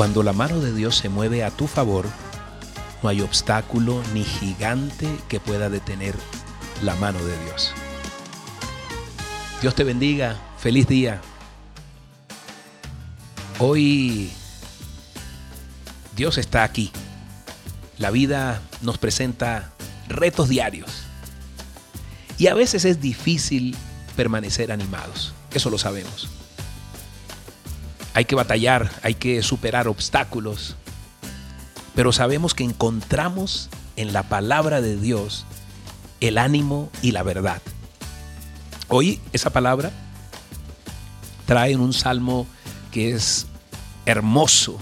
Cuando la mano de Dios se mueve a tu favor, no hay obstáculo ni gigante que pueda detener la mano de Dios. Dios te bendiga. Feliz día. Hoy Dios está aquí. La vida nos presenta retos diarios. Y a veces es difícil permanecer animados. Eso lo sabemos. Hay que batallar, hay que superar obstáculos. Pero sabemos que encontramos en la palabra de Dios el ánimo y la verdad. Hoy esa palabra trae un salmo que es hermoso,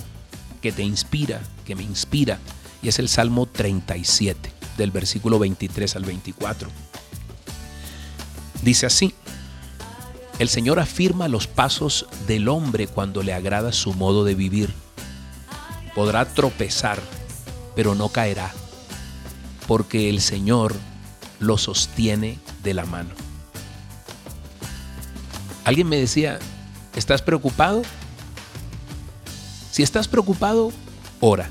que te inspira, que me inspira, y es el Salmo 37, del versículo 23 al 24. Dice así, el Señor afirma los pasos del hombre cuando le agrada su modo de vivir. Podrá tropezar, pero no caerá, porque el Señor lo sostiene de la mano. Alguien me decía, ¿estás preocupado? Si estás preocupado, ora.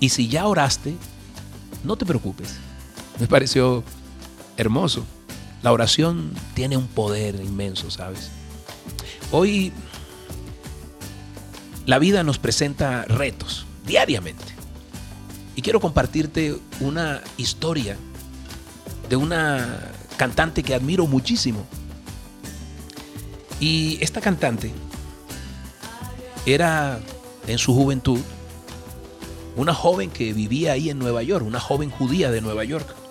Y si ya oraste, no te preocupes. Me pareció hermoso. La oración tiene un poder inmenso, ¿sabes? Hoy la vida nos presenta retos diariamente. Y quiero compartirte una historia de una cantante que admiro muchísimo. Y esta cantante era en su juventud una joven que vivía ahí en Nueva York, una joven judía de Nueva York.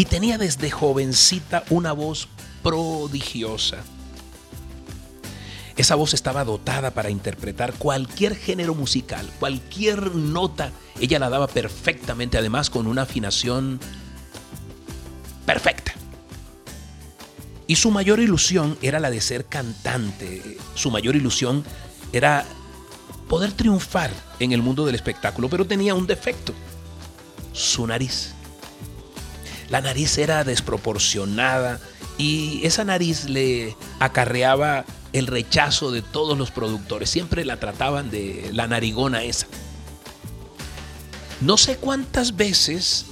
Y tenía desde jovencita una voz prodigiosa. Esa voz estaba dotada para interpretar cualquier género musical, cualquier nota, ella la daba perfectamente, además con una afinación perfecta. Y su mayor ilusión era la de ser cantante, su mayor ilusión era poder triunfar en el mundo del espectáculo, pero tenía un defecto, su nariz. La nariz era desproporcionada y esa nariz le acarreaba el rechazo de todos los productores. Siempre la trataban de la narigona esa. No sé cuántas veces,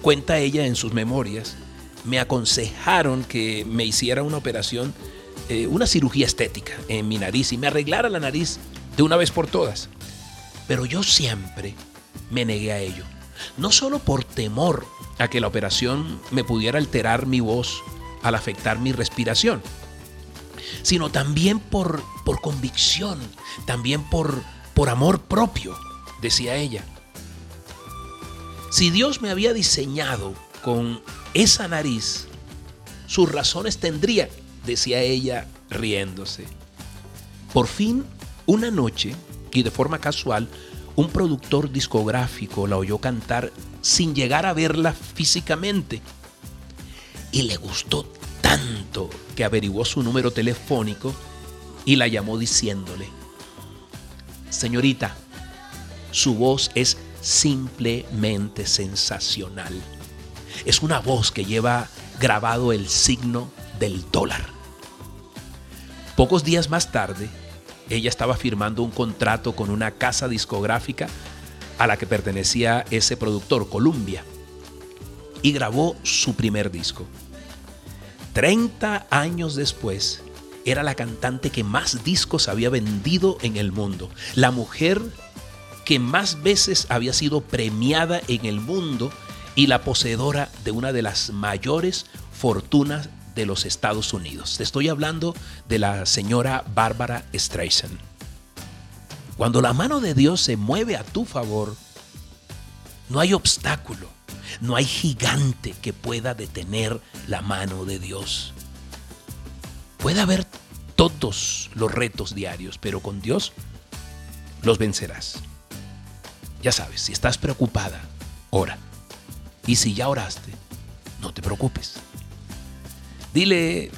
cuenta ella en sus memorias, me aconsejaron que me hiciera una operación, eh, una cirugía estética en mi nariz y me arreglara la nariz de una vez por todas. Pero yo siempre me negué a ello. No solo por temor a que la operación me pudiera alterar mi voz al afectar mi respiración, sino también por, por convicción, también por, por amor propio, decía ella. Si Dios me había diseñado con esa nariz, sus razones tendría, decía ella riéndose. Por fin una noche, y de forma casual, un productor discográfico la oyó cantar sin llegar a verla físicamente. Y le gustó tanto que averiguó su número telefónico y la llamó diciéndole, Señorita, su voz es simplemente sensacional. Es una voz que lleva grabado el signo del dólar. Pocos días más tarde, ella estaba firmando un contrato con una casa discográfica a la que pertenecía ese productor, Columbia, y grabó su primer disco. 30 años después, era la cantante que más discos había vendido en el mundo, la mujer que más veces había sido premiada en el mundo y la poseedora de una de las mayores fortunas de los Estados Unidos. Te estoy hablando de la señora Bárbara Streisand. Cuando la mano de Dios se mueve a tu favor, no hay obstáculo, no hay gigante que pueda detener la mano de Dios. Puede haber todos los retos diarios, pero con Dios los vencerás. Ya sabes, si estás preocupada, ora. Y si ya oraste, no te preocupes. Dile,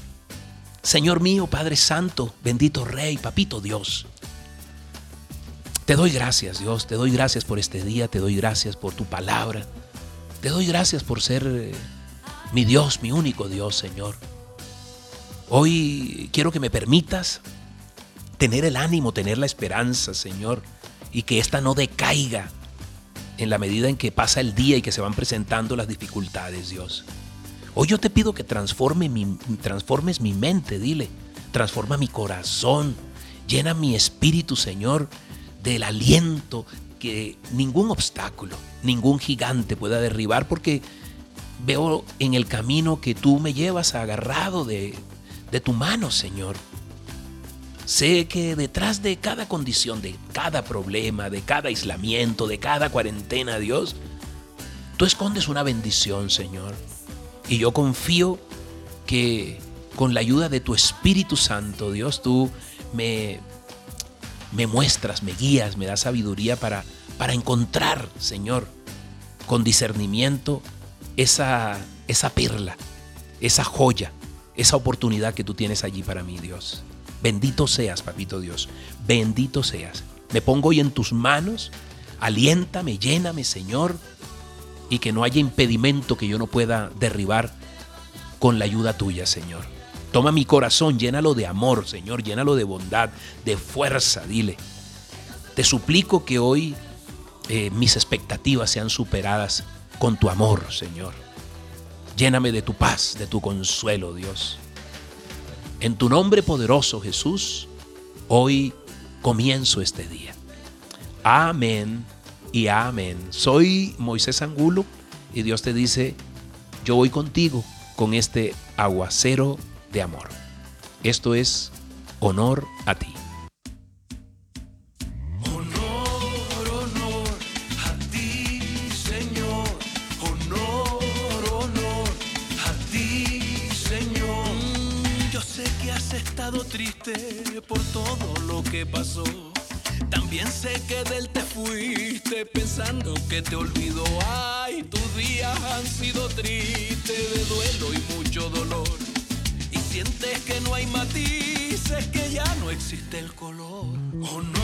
Señor mío, Padre Santo, bendito Rey, Papito Dios. Te doy gracias, Dios, te doy gracias por este día, te doy gracias por tu palabra, te doy gracias por ser eh, mi Dios, mi único Dios, Señor. Hoy quiero que me permitas tener el ánimo, tener la esperanza, Señor, y que ésta no decaiga en la medida en que pasa el día y que se van presentando las dificultades, Dios. Hoy yo te pido que transformes mi mente, dile, transforma mi corazón, llena mi espíritu, Señor, del aliento que ningún obstáculo, ningún gigante pueda derribar, porque veo en el camino que tú me llevas agarrado de, de tu mano, Señor. Sé que detrás de cada condición, de cada problema, de cada aislamiento, de cada cuarentena, Dios, tú escondes una bendición, Señor. Y yo confío que con la ayuda de tu Espíritu Santo, Dios, tú me, me muestras, me guías, me das sabiduría para, para encontrar, Señor, con discernimiento esa, esa perla, esa joya, esa oportunidad que tú tienes allí para mí, Dios. Bendito seas, papito Dios. Bendito seas. Me pongo hoy en tus manos. Aliéntame, lléname, Señor. Y que no haya impedimento que yo no pueda derribar con la ayuda tuya, Señor. Toma mi corazón, llénalo de amor, Señor. Llénalo de bondad, de fuerza, dile. Te suplico que hoy eh, mis expectativas sean superadas con tu amor, Señor. Lléname de tu paz, de tu consuelo, Dios. En tu nombre poderoso, Jesús, hoy comienzo este día. Amén y amén. Soy Moisés Angulo y Dios te dice, yo voy contigo con este aguacero de amor. Esto es honor a ti. triste por todo lo que pasó. También sé que del te fuiste pensando que te olvidó. Ay, tus días han sido tristes de duelo y mucho dolor. Y sientes que no hay matices, que ya no existe el color. Honor, honor